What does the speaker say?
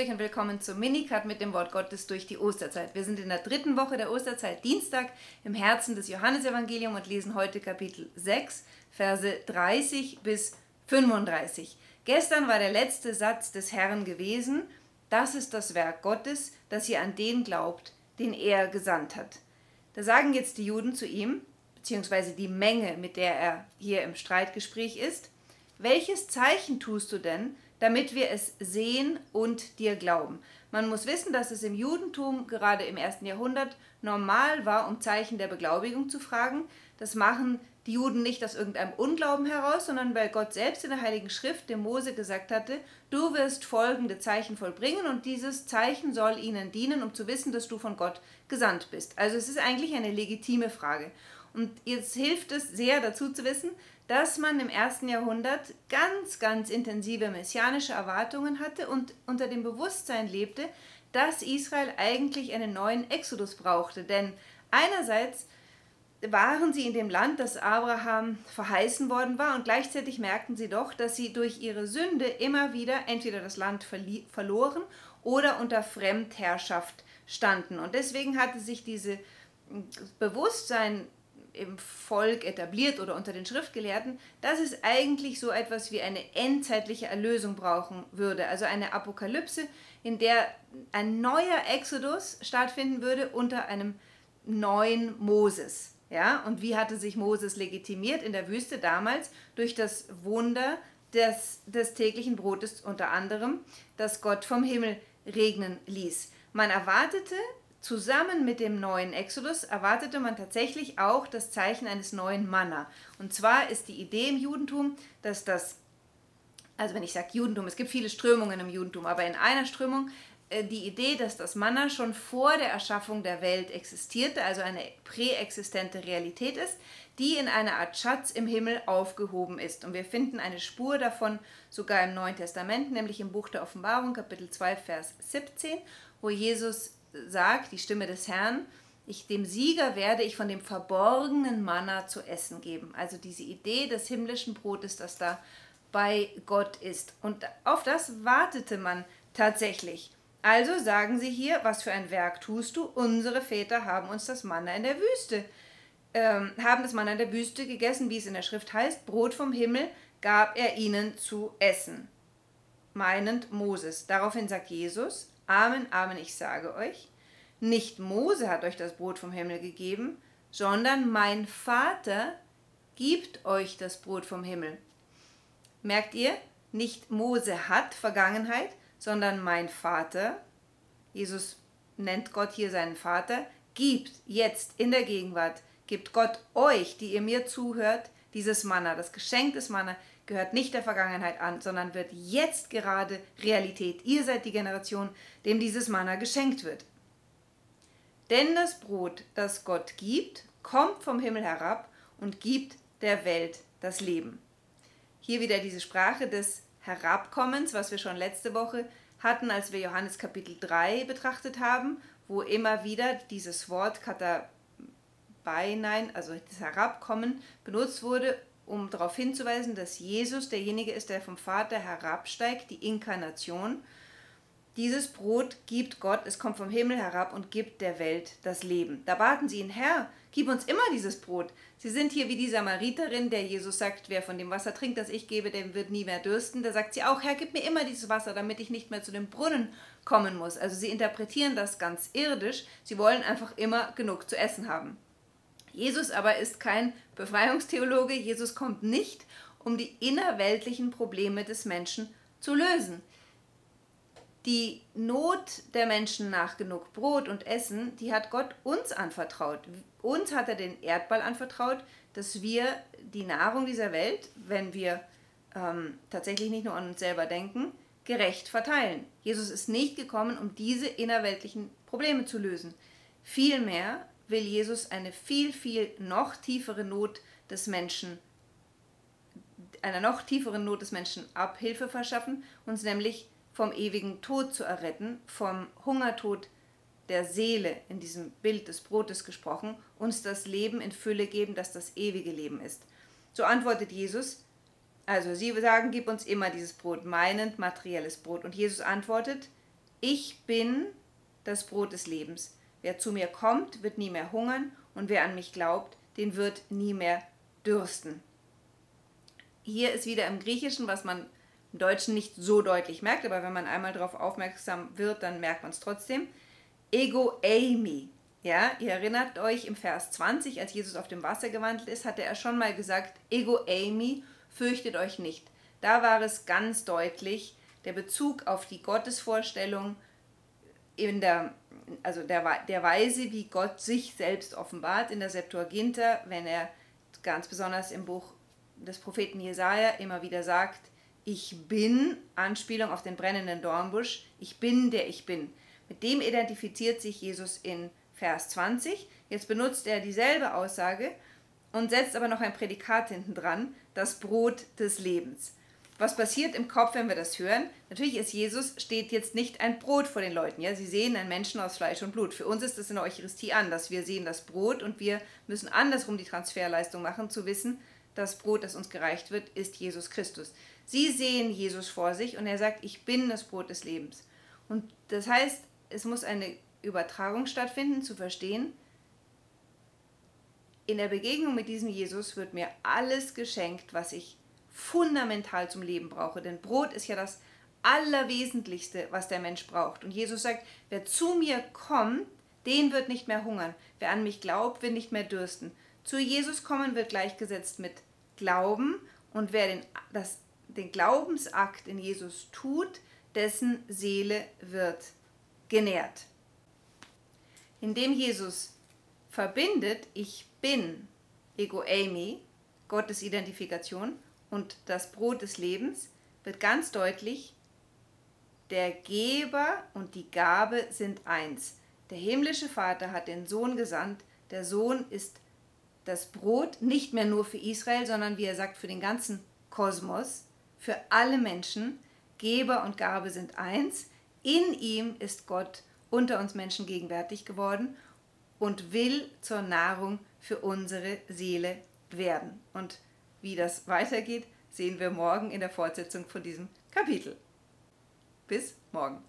euch und willkommen zum Minicut mit dem Wort Gottes durch die Osterzeit. Wir sind in der dritten Woche der Osterzeit, Dienstag, im Herzen des Johannesevangeliums und lesen heute Kapitel 6, Verse 30 bis 35. Gestern war der letzte Satz des Herrn gewesen, das ist das Werk Gottes, dass ihr an den glaubt, den er gesandt hat. Da sagen jetzt die Juden zu ihm, beziehungsweise die Menge, mit der er hier im Streitgespräch ist, welches Zeichen tust du denn, damit wir es sehen und dir glauben. Man muss wissen, dass es im Judentum gerade im ersten Jahrhundert normal war, um Zeichen der Beglaubigung zu fragen. Das machen die Juden nicht aus irgendeinem Unglauben heraus, sondern weil Gott selbst in der Heiligen Schrift dem Mose gesagt hatte, du wirst folgende Zeichen vollbringen und dieses Zeichen soll ihnen dienen, um zu wissen, dass du von Gott gesandt bist. Also es ist eigentlich eine legitime Frage. Und jetzt hilft es sehr dazu zu wissen, dass man im ersten Jahrhundert ganz, ganz intensive messianische Erwartungen hatte und unter dem Bewusstsein lebte, dass Israel eigentlich einen neuen Exodus brauchte. Denn einerseits waren sie in dem Land, das Abraham verheißen worden war, und gleichzeitig merkten sie doch, dass sie durch ihre Sünde immer wieder entweder das Land verloren oder unter Fremdherrschaft standen. Und deswegen hatte sich dieses Bewusstsein im Volk etabliert oder unter den Schriftgelehrten, dass es eigentlich so etwas wie eine endzeitliche Erlösung brauchen würde. Also eine Apokalypse, in der ein neuer Exodus stattfinden würde unter einem neuen Moses. Ja, und wie hatte sich Moses legitimiert in der Wüste damals? Durch das Wunder des, des täglichen Brotes unter anderem, das Gott vom Himmel regnen ließ. Man erwartete Zusammen mit dem neuen Exodus erwartete man tatsächlich auch das Zeichen eines neuen Manna. Und zwar ist die Idee im Judentum, dass das, also wenn ich sage Judentum, es gibt viele Strömungen im Judentum, aber in einer Strömung äh, die Idee, dass das Manna schon vor der Erschaffung der Welt existierte, also eine präexistente Realität ist, die in einer Art Schatz im Himmel aufgehoben ist. Und wir finden eine Spur davon sogar im Neuen Testament, nämlich im Buch der Offenbarung, Kapitel 2, Vers 17, wo Jesus sagt, die Stimme des Herrn, ich, dem Sieger werde ich von dem verborgenen Manna zu essen geben. Also diese Idee des himmlischen Brotes, das da bei Gott ist. Und auf das wartete man tatsächlich. Also sagen sie hier, was für ein Werk tust du? Unsere Väter haben uns das Manna in der Wüste, ähm, haben das Manna in der Wüste gegessen, wie es in der Schrift heißt, Brot vom Himmel gab er ihnen zu essen. Meinend Moses. Daraufhin sagt Jesus, Amen, Amen, ich sage euch, nicht Mose hat euch das Brot vom Himmel gegeben, sondern mein Vater gibt euch das Brot vom Himmel. Merkt ihr, nicht Mose hat Vergangenheit, sondern mein Vater, Jesus nennt Gott hier seinen Vater, gibt jetzt in der Gegenwart, gibt Gott euch, die ihr mir zuhört, dieses Manna, das Geschenk des Manna, gehört nicht der Vergangenheit an, sondern wird jetzt gerade Realität. Ihr seid die Generation, dem dieses Manna geschenkt wird. Denn das Brot, das Gott gibt, kommt vom Himmel herab und gibt der Welt das Leben. Hier wieder diese Sprache des Herabkommens, was wir schon letzte Woche hatten, als wir Johannes Kapitel 3 betrachtet haben, wo immer wieder dieses Wort Katabeinein, also das Herabkommen, benutzt wurde, um darauf hinzuweisen, dass Jesus derjenige ist, der vom Vater herabsteigt, die Inkarnation. Dieses Brot gibt Gott, es kommt vom Himmel herab und gibt der Welt das Leben. Da baten sie ihn, Herr, gib uns immer dieses Brot. Sie sind hier wie die Samariterin, der Jesus sagt, wer von dem Wasser trinkt, das ich gebe, dem wird nie mehr dürsten. Da sagt sie auch, Herr, gib mir immer dieses Wasser, damit ich nicht mehr zu dem Brunnen kommen muss. Also sie interpretieren das ganz irdisch. Sie wollen einfach immer genug zu essen haben. Jesus aber ist kein Befreiungstheologe. Jesus kommt nicht, um die innerweltlichen Probleme des Menschen zu lösen. Die Not der Menschen nach genug Brot und Essen, die hat Gott uns anvertraut. Uns hat er den Erdball anvertraut, dass wir die Nahrung dieser Welt, wenn wir ähm, tatsächlich nicht nur an uns selber denken, gerecht verteilen. Jesus ist nicht gekommen, um diese innerweltlichen Probleme zu lösen. Vielmehr will Jesus eine viel, viel noch tiefere Not des Menschen, einer noch tieferen Not des Menschen Abhilfe verschaffen, uns nämlich vom ewigen Tod zu erretten, vom Hungertod der Seele in diesem Bild des Brotes gesprochen, uns das Leben in Fülle geben, das das ewige Leben ist. So antwortet Jesus, also sie sagen, gib uns immer dieses Brot, meinend materielles Brot. Und Jesus antwortet, ich bin das Brot des Lebens. Wer zu mir kommt, wird nie mehr hungern und wer an mich glaubt, den wird nie mehr dürsten. Hier ist wieder im Griechischen, was man im Deutschen nicht so deutlich merkt, aber wenn man einmal darauf aufmerksam wird, dann merkt man es trotzdem. Ego eimi. Ja, ihr erinnert euch im Vers 20, als Jesus auf dem Wasser gewandelt ist, hatte er schon mal gesagt, Ego eimi, fürchtet euch nicht. Da war es ganz deutlich der Bezug auf die Gottesvorstellung in der, also der, der Weise, wie Gott sich selbst offenbart in der Septuaginta, wenn er ganz besonders im Buch des Propheten Jesaja immer wieder sagt, ich bin, Anspielung auf den brennenden Dornbusch, ich bin der ich bin. Mit dem identifiziert sich Jesus in Vers 20. Jetzt benutzt er dieselbe Aussage und setzt aber noch ein Prädikat hinten dran, das Brot des Lebens. Was passiert im Kopf, wenn wir das hören? Natürlich ist Jesus, steht jetzt nicht ein Brot vor den Leuten. Ja? Sie sehen einen Menschen aus Fleisch und Blut. Für uns ist das in der Eucharistie anders. Wir sehen das Brot und wir müssen andersrum die Transferleistung machen, zu wissen, das Brot, das uns gereicht wird, ist Jesus Christus. Sie sehen Jesus vor sich und er sagt, ich bin das Brot des Lebens. Und das heißt, es muss eine Übertragung stattfinden, zu verstehen, in der Begegnung mit diesem Jesus wird mir alles geschenkt, was ich fundamental zum Leben brauche. Denn Brot ist ja das Allerwesentlichste, was der Mensch braucht. Und Jesus sagt, wer zu mir kommt, den wird nicht mehr hungern. Wer an mich glaubt, wird nicht mehr dürsten. Zu Jesus kommen wird gleichgesetzt mit Glauben. Und wer den, das, den Glaubensakt in Jesus tut, dessen Seele wird genährt. Indem Jesus verbindet, ich bin, Ego Amy, Gottes Identifikation, und das Brot des Lebens, wird ganz deutlich, der Geber und die Gabe sind eins. Der himmlische Vater hat den Sohn gesandt. Der Sohn ist das Brot nicht mehr nur für Israel, sondern wie er sagt, für den ganzen Kosmos, für alle Menschen. Geber und Gabe sind eins. In ihm ist Gott unter uns Menschen gegenwärtig geworden und will zur Nahrung für unsere Seele werden. Und wie das weitergeht, sehen wir morgen in der Fortsetzung von diesem Kapitel. Bis morgen.